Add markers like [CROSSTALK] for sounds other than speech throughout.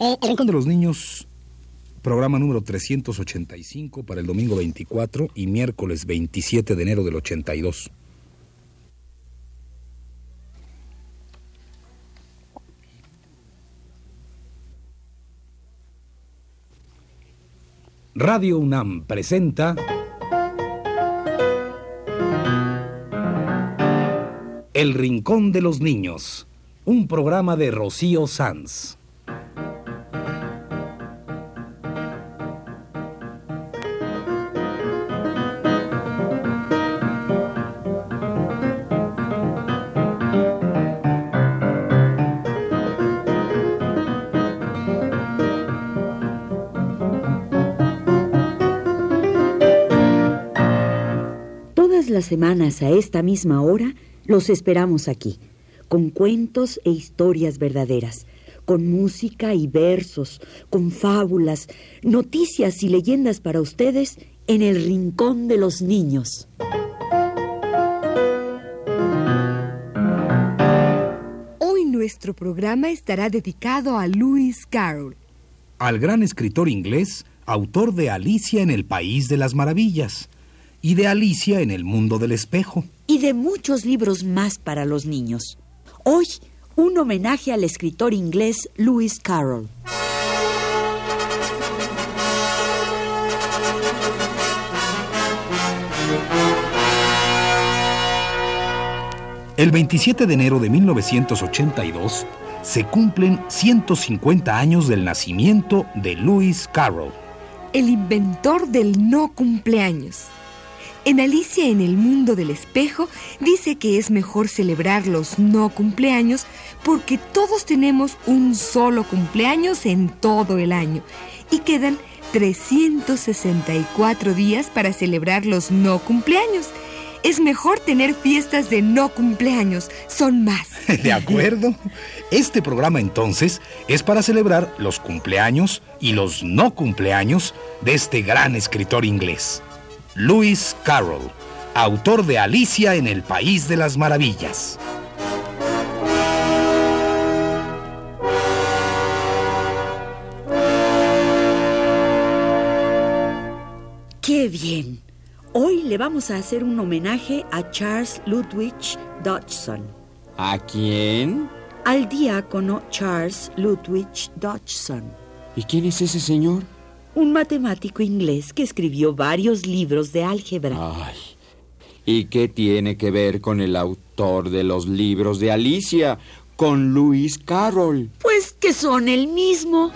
El Rincón de los Niños, programa número 385 para el domingo 24 y miércoles 27 de enero del 82. Radio UNAM presenta El Rincón de los Niños, un programa de Rocío Sanz. Las semanas a esta misma hora los esperamos aquí, con cuentos e historias verdaderas, con música y versos, con fábulas, noticias y leyendas para ustedes en el Rincón de los Niños. Hoy nuestro programa estará dedicado a Lewis Carroll. Al gran escritor inglés, autor de Alicia en el País de las Maravillas y de Alicia en el Mundo del Espejo. Y de muchos libros más para los niños. Hoy, un homenaje al escritor inglés Lewis Carroll. El 27 de enero de 1982 se cumplen 150 años del nacimiento de Lewis Carroll. el inventor del no cumpleaños. En Alicia en el mundo del espejo dice que es mejor celebrar los no cumpleaños porque todos tenemos un solo cumpleaños en todo el año y quedan 364 días para celebrar los no cumpleaños. Es mejor tener fiestas de no cumpleaños, son más. [LAUGHS] ¿De acuerdo? Este programa entonces es para celebrar los cumpleaños y los no cumpleaños de este gran escritor inglés, Lewis Carroll, autor de Alicia en el País de las Maravillas. ¡Qué bien! Hoy le vamos a hacer un homenaje a Charles Ludwig Dodgson, ¿A quién? al diácono Charles Ludwig Dodgson, ¿Y quién es ese señor? Un matemático inglés que escribió varios libros de álgebra. Ay. ¿Y qué tiene que ver con el autor de los libros de Alicia? Con Lewis Carroll. Pues que son el mismo.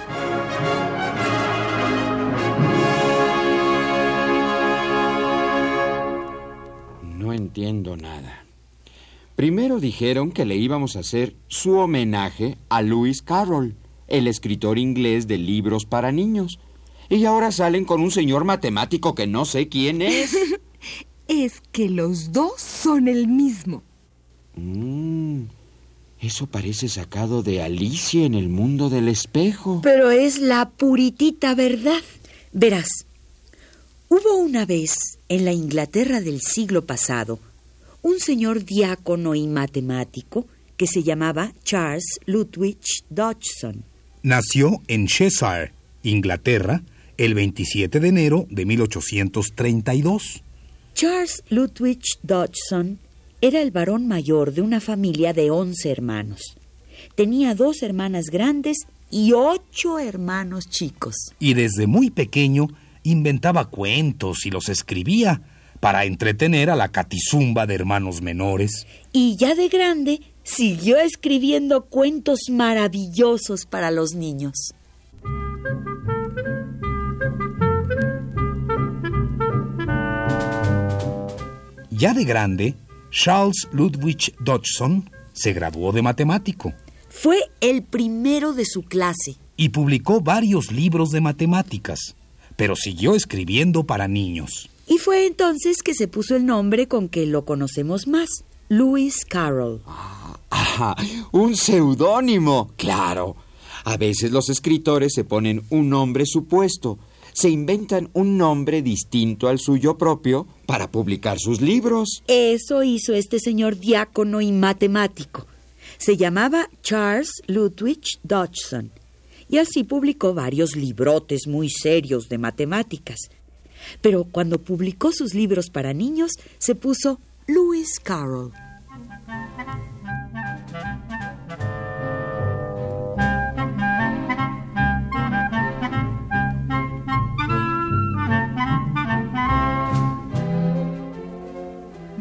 No entiendo nada. Primero dijeron que le íbamos a hacer su homenaje a Lewis Carroll, el escritor inglés de libros para niños. Y ahora salen con un señor matemático que no sé quién es. [LAUGHS] Es que los dos son el mismo. Mm, eso parece sacado de Alicia en el mundo del espejo. Pero es la puritita verdad. Verás, hubo una vez en la Inglaterra del siglo pasado un señor diácono y matemático que se llamaba Charles Ludwig Dodgson. Nació en Cheshire, Inglaterra, el 27 de enero de 1832. Charles Ludwig Dodgson era el varón mayor de una familia de once hermanos. Tenía dos hermanas grandes y ocho hermanos chicos. y desde muy pequeño inventaba cuentos y los escribía para entretener a la catizumba de hermanos menores. Y ya de grande siguió escribiendo cuentos maravillosos para los niños. Ya de grande, Charles Ludwig Dodgson se graduó de matemático Fue el primero de su clase. y publicó varios libros de matemáticas, pero siguió escribiendo para niños. Y fue entonces que se puso el nombre con que lo conocemos más, Lewis Carroll. Ah, un seudónimo, claro. A veces los escritores se ponen un nombre supuesto, se inventan un nombre distinto al suyo propio para publicar sus libros. Eso hizo este señor diácono y matemático. Se llamaba Charles Ludwig Dodgson y así publicó varios librotes muy serios de matemáticas. Pero cuando publicó sus libros para niños, se puso Lewis Carroll.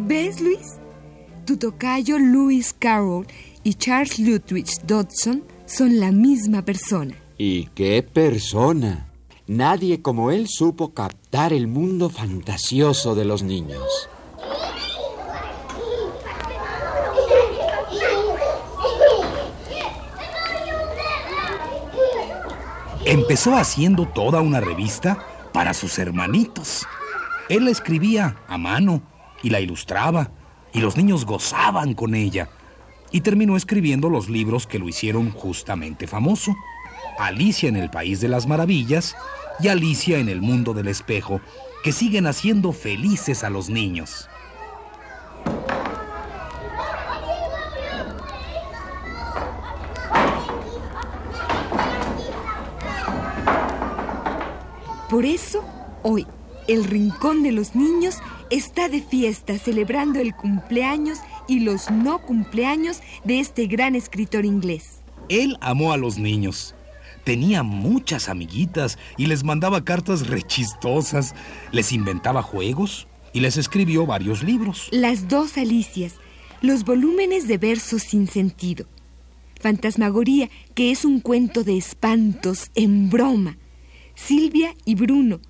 ¿Ves, Luis? Tu tocayo Lewis Carroll y Charles Lutwidge Dodson son la misma persona. ¿Y qué persona? Nadie como él supo captar el mundo fantasioso de los niños. Empezó haciendo toda una revista para sus hermanitos. Él la escribía a mano y la ilustraba, y los niños gozaban con ella. Y terminó escribiendo los libros que lo hicieron justamente famoso. Alicia en el País de las Maravillas y Alicia en el Mundo del Espejo, que siguen haciendo felices a los niños. Por eso, hoy, el Rincón de los Niños está de fiesta celebrando el cumpleaños y los no cumpleaños de este gran escritor inglés. Él amó a los niños. Tenía muchas amiguitas y les mandaba cartas rechistosas, les inventaba juegos y les escribió varios libros. Las dos Alicias, los volúmenes de versos sin sentido. Fantasmagoría, que es un cuento de espantos en broma. Silvia y Bruno,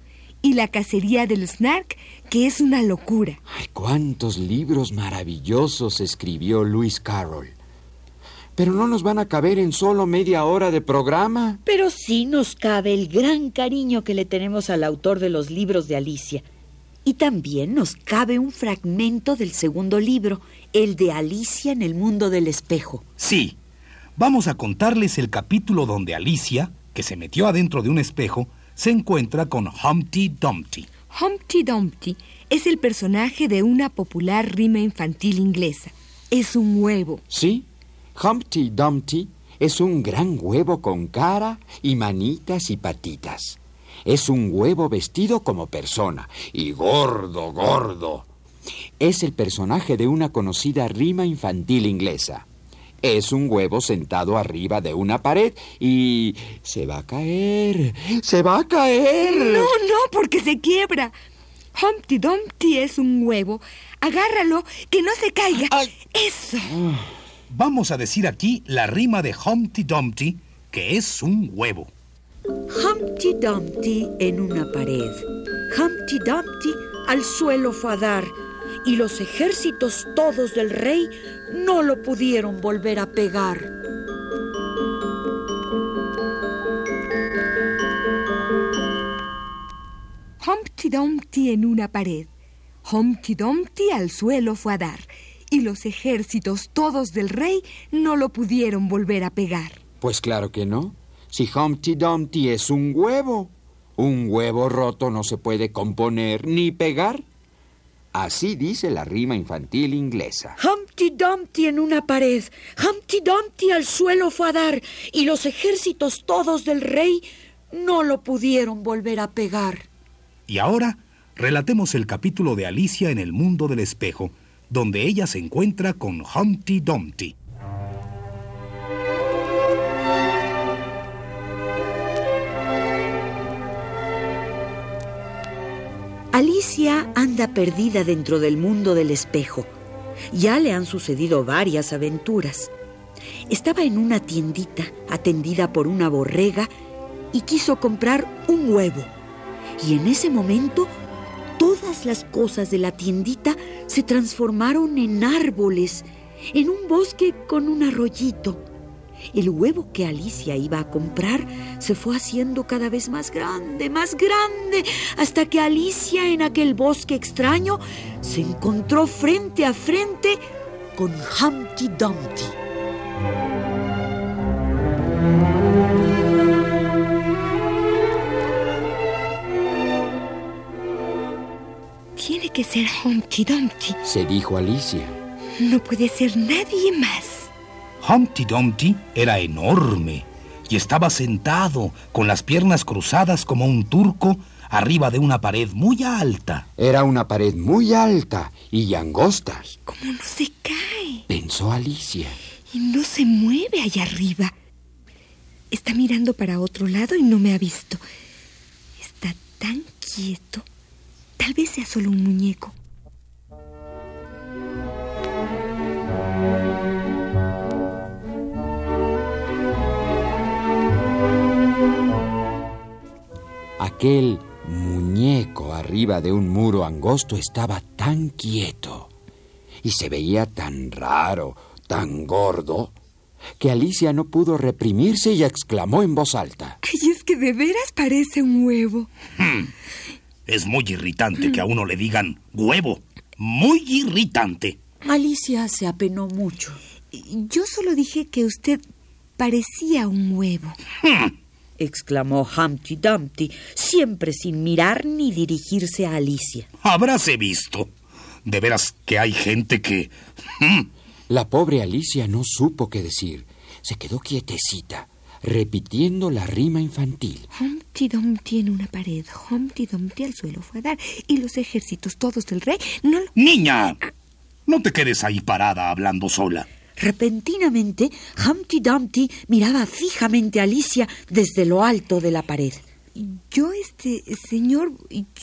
y La cacería del Snark, que es una locura. Ay, cuántos libros maravillosos escribió Lewis Carroll. Pero no nos van a caber en solo media hora de programa. Pero sí nos cabe el gran cariño que le tenemos al autor de los libros de Alicia. Y también nos cabe un fragmento del segundo libro, el de Alicia en el mundo del espejo. Sí, vamos a contarles el capítulo donde Alicia, que se metió adentro de un espejo, se encuentra con Humpty Dumpty. Humpty Dumpty es el personaje de una popular rima infantil inglesa. Es un huevo. Sí, Humpty Dumpty es un gran huevo con cara y manitas y patitas. Es un huevo vestido como persona y gordo, gordo. Es el personaje de una conocida rima infantil inglesa. Es un huevo sentado arriba de una pared y... se va a caer. Se va a caer. No, no, porque se quiebra. Humpty Dumpty es un huevo. Agárralo, que no se caiga. Ay. Eso. Vamos a decir aquí la rima de Humpty Dumpty, que es un huevo. Humpty Dumpty en una pared. Humpty Dumpty al suelo fue a dar, y los ejércitos todos del rey no lo pudieron volver a pegar. Humpty Dumpty en una pared. Humpty Dumpty al suelo fue a dar, y los ejércitos todos del rey no lo pudieron volver a pegar. Pues claro que no. Si Humpty Dumpty es un huevo, un huevo roto no se puede componer ni pegar. Así dice la rima infantil inglesa. Humpty Dumpty en una pared. Humpty Dumpty al suelo fue a dar, y los ejércitos todos del rey no lo pudieron volver a pegar. Y ahora relatemos el capítulo de Alicia en el mundo del espejo, donde ella se encuentra con Humpty Dumpty. Alicia anda perdida dentro del mundo del espejo. Ya le han sucedido varias aventuras. Estaba en una tiendita atendida por una borrega y quiso comprar un huevo. Y en ese momento todas las cosas de la tiendita se transformaron en árboles, en un bosque con un arroyito. El huevo que Alicia iba a comprar se fue haciendo cada vez más grande, más grande, hasta que Alicia en aquel bosque extraño se encontró frente a frente con Humpty Dumpty. Tiene que ser Humpty Dumpty. Se dijo Alicia. No puede ser nadie más. Humpty Dumpty era enorme. y estaba sentado con las piernas cruzadas como un turco arriba de una pared muy alta. Era una pared muy alta y angosta. ¿Cómo no se cae? Pensó Alicia. Y no se mueve allá arriba. Está mirando para otro lado y no me ha visto. Está tan quieto. Tal vez sea solo un muñeco. Aquel muñeco arriba de un muro angosto estaba tan quieto y se veía tan raro, tan gordo, que Alicia no pudo reprimirse y exclamó en voz alta. Ay, es que de veras parece un huevo. Es muy irritante que a uno le digan huevo. Muy irritante. Alicia se apenó mucho. Yo solo dije que usted parecía un huevo. Exclamó Humpty Dumpty, siempre sin mirar ni dirigirse a Alicia. Habráse visto. De veras que hay gente que... Hmm, La pobre Alicia no supo qué decir. Se quedó quietecita, repitiendo la rima infantil. Humpty Dumpty en una pared, Humpty Dumpty al suelo fue a dar, y los ejércitos todos del rey no lo... Niña, no te quedes ahí parada hablando sola. Repentinamente, Humpty Dumpty miraba fijamente a Alicia desde lo alto de la pared. Yo, este, señor,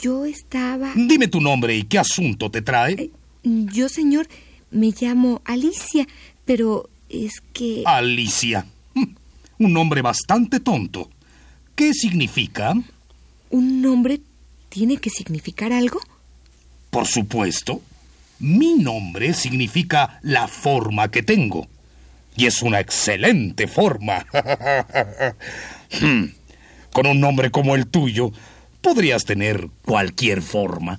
yo estaba... Dime tu nombre y qué asunto te trae. Yo, señor, me llamo Alicia, pero es que... Alicia. Hmm, Un nombre bastante tonto. ¿Qué significa? ¿Un nombre tiene que significar algo? Por supuesto. Mi nombre significa la forma que tengo. Y es una excelente forma. [LAUGHS] Hmm, Con un nombre como el tuyo, podrías tener cualquier forma.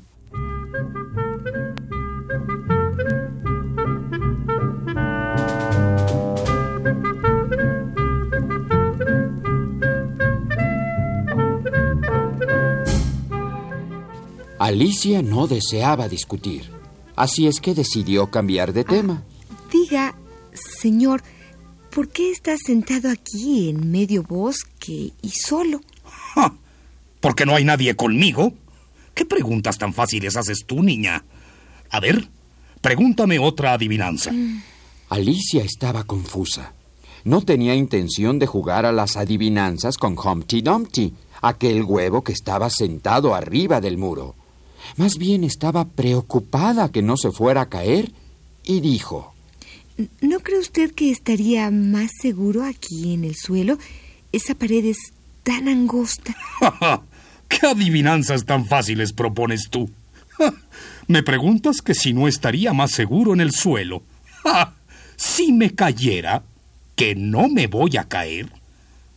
Alicia no deseaba discutir, así es que decidió cambiar de tema. Diga, señor, ¿por qué está sentado aquí en medio bosque y solo? Ja, ¿Porque no hay nadie conmigo? ¿Qué preguntas tan fáciles haces tú, niña? A ver, pregúntame otra adivinanza. Alicia estaba confusa. No tenía intención de jugar a las adivinanzas con Humpty Dumpty, aquel huevo que estaba sentado arriba del muro. Más bien estaba preocupada que no se fuera a caer y dijo, ¿No cree usted que estaría más seguro aquí en el suelo? Esa pared es tan angosta. [LAUGHS] ¿Qué adivinanzas tan fáciles propones tú? [LAUGHS] Me preguntas que si no estaría más seguro en el suelo. Ja, [LAUGHS] Si me cayera, que no me voy a caer.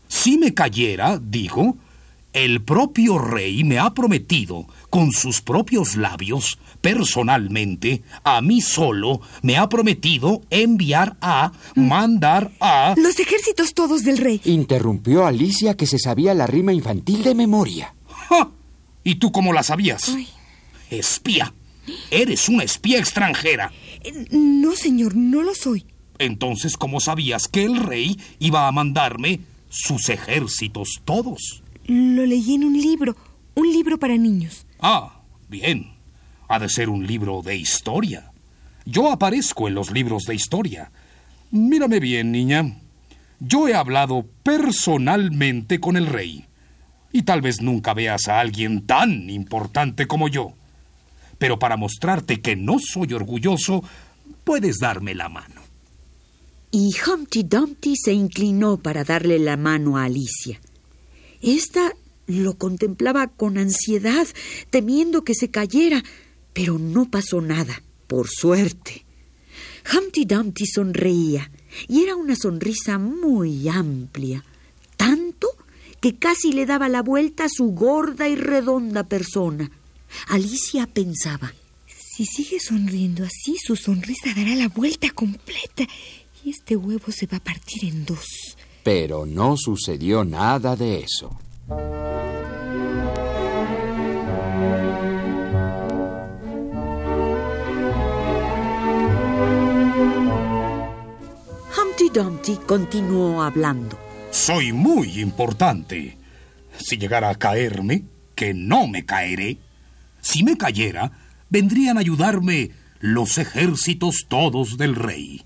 Si me cayera, dijo, el propio rey me ha prometido, con sus propios labios, personalmente, a mí solo, me ha prometido enviar a, mandar a... Los ejércitos todos del rey. interrumpió Alicia que se sabía la rima infantil de memoria. ¡Ja! ¿Y tú cómo la sabías? Ay. Espía. Eres una espía extranjera. Eh, No, señor, no lo soy. Entonces, ¿cómo sabías que el rey iba a mandarme sus ejércitos todos? Lo leí en un libro, un libro para niños. Ah, bien. Ha de ser un libro de historia. Yo aparezco en los libros de historia. Mírame bien, niña. Yo he hablado personalmente con el rey. Y tal vez nunca veas a alguien tan importante como yo. Pero para mostrarte que no soy orgulloso, puedes darme la mano. Y Humpty Dumpty se inclinó para darle la mano a Alicia. Esta lo contemplaba con ansiedad, temiendo que se cayera, pero no pasó nada, por suerte. Humpty Dumpty sonreía, y era una sonrisa muy amplia, tanto que casi le daba la vuelta a su gorda y redonda persona. Alicia pensaba, Si sigue sonriendo así, su sonrisa dará la vuelta completa y este huevo se va a partir en dos. Pero no sucedió nada de eso. Humpty Dumpty continuó hablando. Soy muy importante. Si llegara a caerme, que no me caeré. Si me cayera, vendrían a ayudarme los ejércitos todos del rey.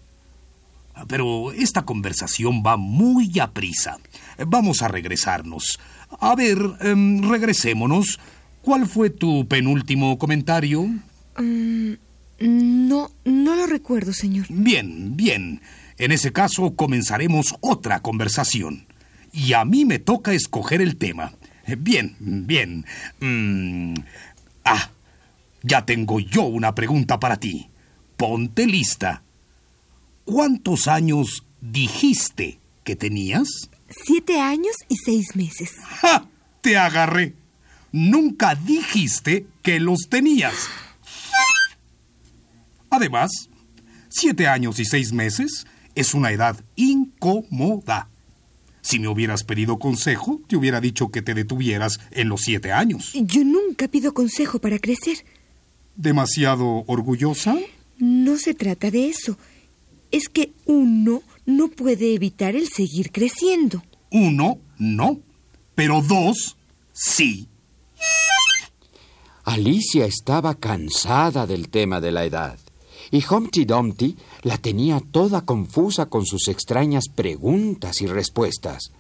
Pero esta conversación va muy a prisa. Vamos a regresarnos. A ver, em, regresémonos. ¿Cuál fue tu penúltimo comentario? Mm, no, no lo recuerdo, señor. Bien, bien. En ese caso comenzaremos otra conversación. Y a mí me toca escoger el tema. Bien, bien. Mm, ah, ya tengo yo una pregunta para ti. Ponte lista. ¿Cuántos años dijiste que tenías? Siete años y seis meses. ¡Ja! Te agarré. Nunca dijiste que los tenías. Además, siete años y seis meses es una edad incómoda. Si me hubieras pedido consejo, te hubiera dicho que te detuvieras en los siete años. Yo nunca pido consejo para crecer. ¿Demasiado orgullosa? No se trata de eso. Es que uno no puede evitar el seguir creciendo. Uno, no. Pero dos, sí. Alicia estaba cansada del tema de la edad y Humpty Dumpty la tenía toda confusa con sus extrañas preguntas y respuestas.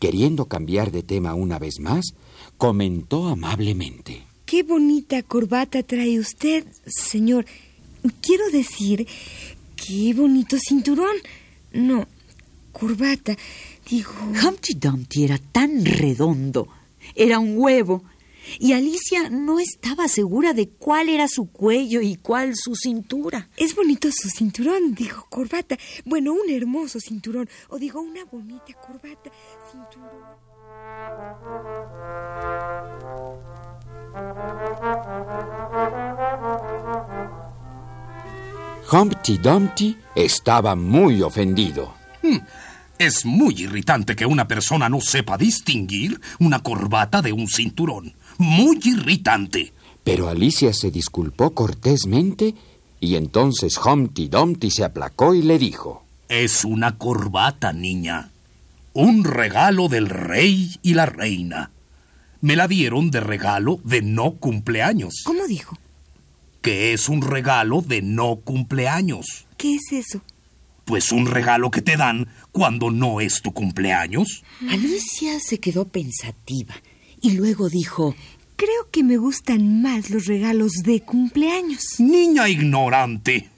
Queriendo cambiar de tema una vez más, comentó amablemente. Qué bonita corbata trae usted, señor. Quiero decir, qué bonito cinturón. No, corbata. Digo... Humpty Dumpty era tan redondo. Era un huevo. Y Alicia no estaba segura de cuál era su cuello y cuál su cintura. Es bonito su cinturón, dijo corbata. Bueno, un hermoso cinturón. O digo, una bonita corbata. Cinturón. Humpty Dumpty estaba muy ofendido. Hmm, Es muy irritante que una persona no sepa distinguir una corbata de un cinturón. Muy irritante. Pero Alicia se disculpó cortésmente y entonces Humpty Dumpty se aplacó y le dijo. Es una corbata, niña. Un regalo del rey y la reina. Me la dieron de regalo de no cumpleaños. ¿Cómo dijo? Que es un regalo de no cumpleaños. ¿Qué es eso? Pues un regalo que te dan cuando no es tu cumpleaños. Alicia se quedó pensativa y luego dijo, Creo que me gustan más los regalos de cumpleaños. Niña ignorante.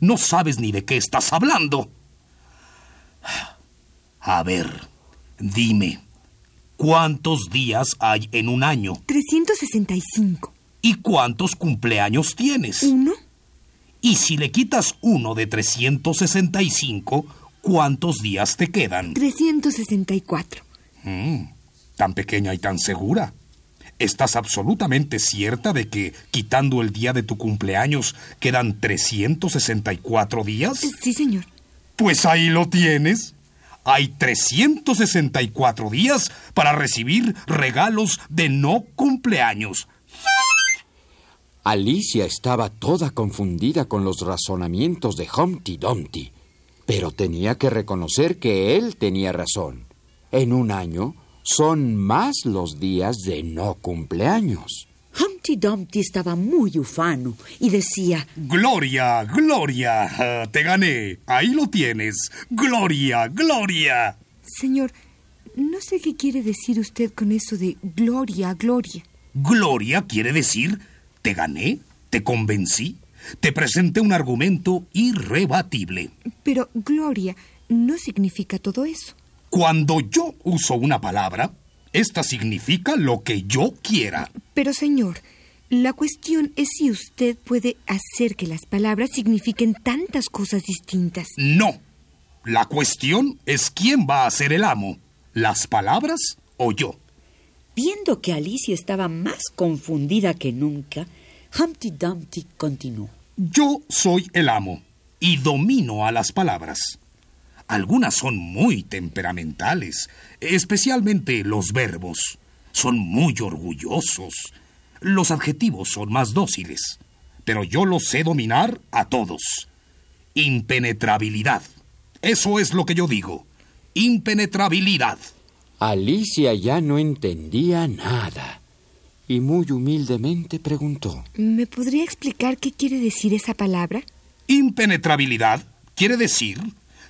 No sabes ni de qué estás hablando. A ver, dime, ¿cuántos días hay en un año? 365. ¿Y cuántos cumpleaños tienes? ¿Uno? Y si le quitas uno de 365, ¿cuántos días te quedan? 364. Mm, tan pequeña y tan segura. ¿Estás absolutamente cierta de que, quitando el día de tu cumpleaños, quedan 364 días? Sí, señor. Pues ahí lo tienes. Hay 364 días para recibir regalos de no cumpleaños. Alicia estaba toda confundida con los razonamientos de Humpty Dumpty, pero tenía que reconocer que él tenía razón. En un año son más los días de no cumpleaños. Humpty Dumpty estaba muy ufano y decía, Gloria, Gloria, te gané. Ahí lo tienes. Gloria, Gloria. Señor, no sé qué quiere decir usted con eso de gloria, gloria. Gloria quiere decir, te gané, te convencí, te presenté un argumento irrebatible. Pero gloria no significa todo eso. Cuando yo uso una palabra, esta significa lo que yo quiera. Pero señor, la cuestión es si usted puede hacer que las palabras signifiquen tantas cosas distintas. No. La cuestión es quién va a ser el amo, las palabras o yo. Viendo que Alicia estaba más confundida que nunca, Humpty Dumpty continuó. Yo soy el amo y domino a las palabras. Algunas son muy temperamentales, especialmente los verbos. Son muy orgullosos. Los adjetivos son más dóciles, pero yo los sé dominar a todos. Impenetrabilidad. Eso es lo que yo digo. impenetrabilidad. Alicia ya no entendía nada y muy humildemente preguntó. ¿Me podría explicar qué quiere decir esa palabra? Impenetrabilidad quiere decir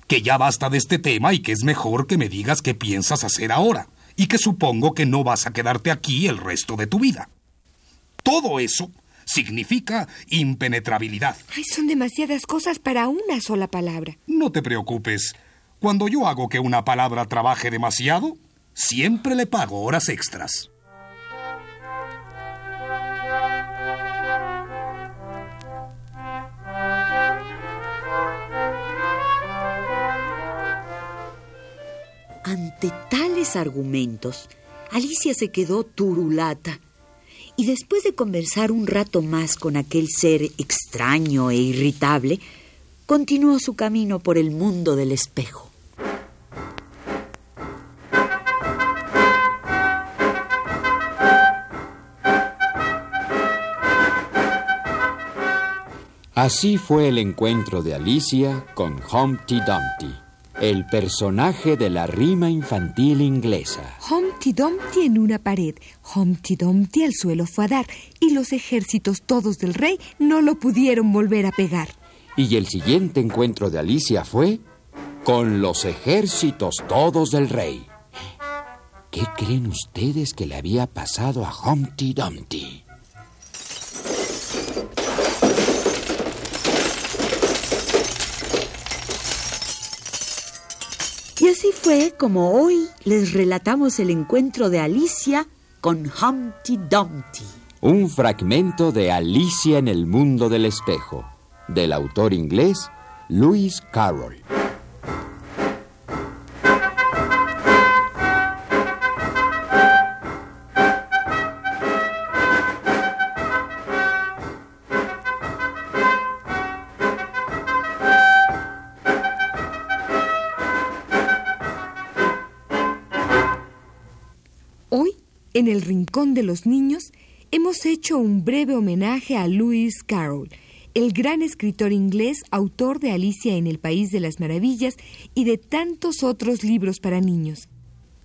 que ya basta de este tema y que es mejor que me digas qué piensas hacer ahora y que supongo que no vas a quedarte aquí el resto de tu vida. Todo eso significa impenetrabilidad. Ay, son demasiadas cosas para una sola palabra. No te preocupes. Cuando yo hago que una palabra trabaje demasiado, siempre le pago horas extras. Ante tales argumentos, Alicia se quedó turulata y después de conversar un rato más con aquel ser extraño e irritable, continuó su camino por el mundo del espejo. Así fue el encuentro de Alicia con Humpty Dumpty, el personaje de la rima infantil inglesa. Humpty Dumpty en una pared, Humpty Dumpty al suelo fue a dar, y los ejércitos todos del rey no lo pudieron volver a pegar. Y el siguiente encuentro de Alicia fue con los ejércitos todos del rey. ¿Qué creen ustedes que le había pasado a Humpty Dumpty? Así fue como hoy les relatamos el encuentro de Alicia con Humpty Dumpty. Un fragmento de Alicia en el mundo del espejo, del autor inglés Lewis Carroll. En el Rincón de los Niños, hemos hecho un breve homenaje a Lewis Carroll, el gran escritor inglés, autor de Alicia en el País de las Maravillas y de tantos otros libros para niños.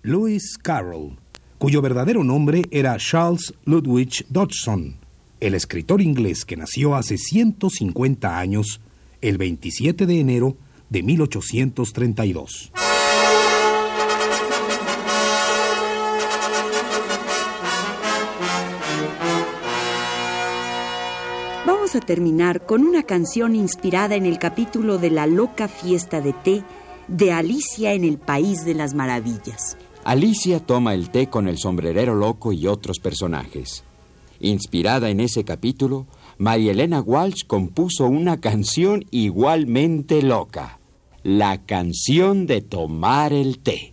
Lewis Carroll, cuyo verdadero nombre era Charles Ludwig Dodgson, el escritor inglés que nació hace 150 años, el 27 de enero de 1832. A terminar con una canción inspirada en el capítulo de la loca fiesta de té de Alicia en el País de las Maravillas. Alicia toma el té con el sombrerero loco y otros personajes. Inspirada en ese capítulo, María Elena Walsh compuso una canción igualmente loca, la canción de tomar el té.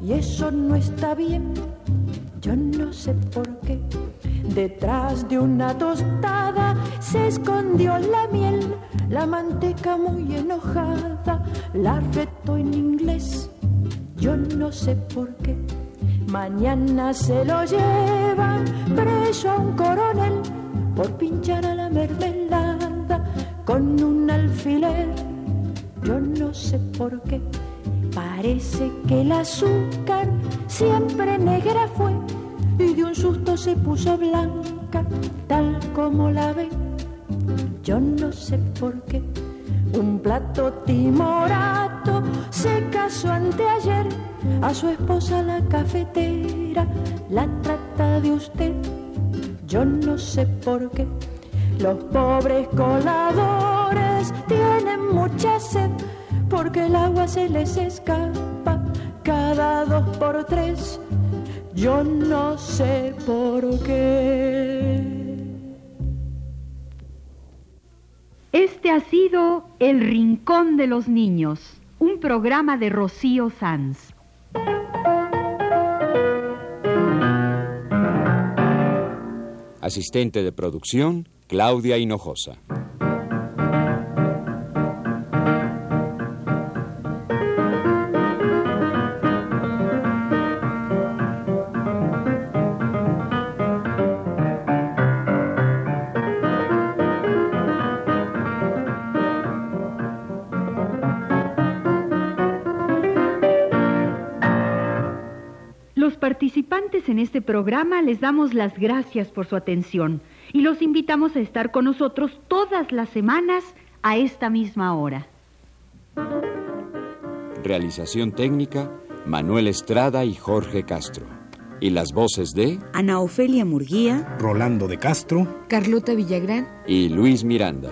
y eso no está bien. Yo no sé por qué. Detrás de una tostada se escondió la miel, la manteca muy enojada la retó en inglés. Yo no sé por qué. Mañana se lo llevan preso a un coronel por pinchar a la mermelada con un alfiler yo no sé por qué. Parece que el azúcar siempre negra fue y de un susto se puso blanca, tal como la ve. Yo no sé por qué. Un plato timorato se casó anteayer a su esposa la cafetera, la trata de usted. Yo no sé por qué. Los pobres coladores tienen mucha sed porque el agua se les escapa cada dos por tres. yo no sé por qué. Este ha sido El Rincón de los Niños, un programa de Rocío Sanz. Asistente de producción, Claudia Hinojosa. En este programa les damos las gracias por su atención y los invitamos a estar con nosotros todas las semanas a esta misma hora. Realización técnica, Manuel Estrada y Jorge Castro. Y las voces de Ana Ofelia Murguía, Rolando de Castro, Carlota Villagrán. y Luis Miranda.